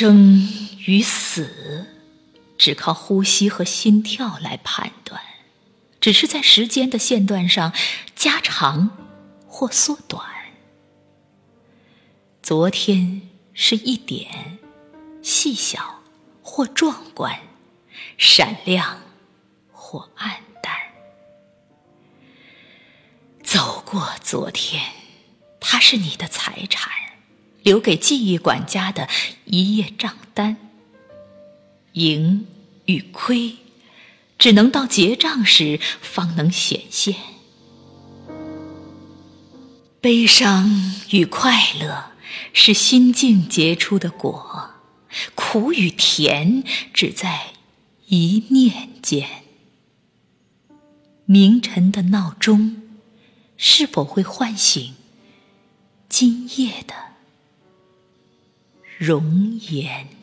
生与死，只靠呼吸和心跳来判断，只是在时间的线段上加长或缩短。昨天是一点，细小或壮观，闪亮或暗淡。走过昨天，它是你的财产。留给记忆管家的一页账单，盈与亏，只能到结账时方能显现。悲伤与快乐是心境结出的果，苦与甜只在一念间。明晨的闹钟是否会唤醒今夜的？容颜。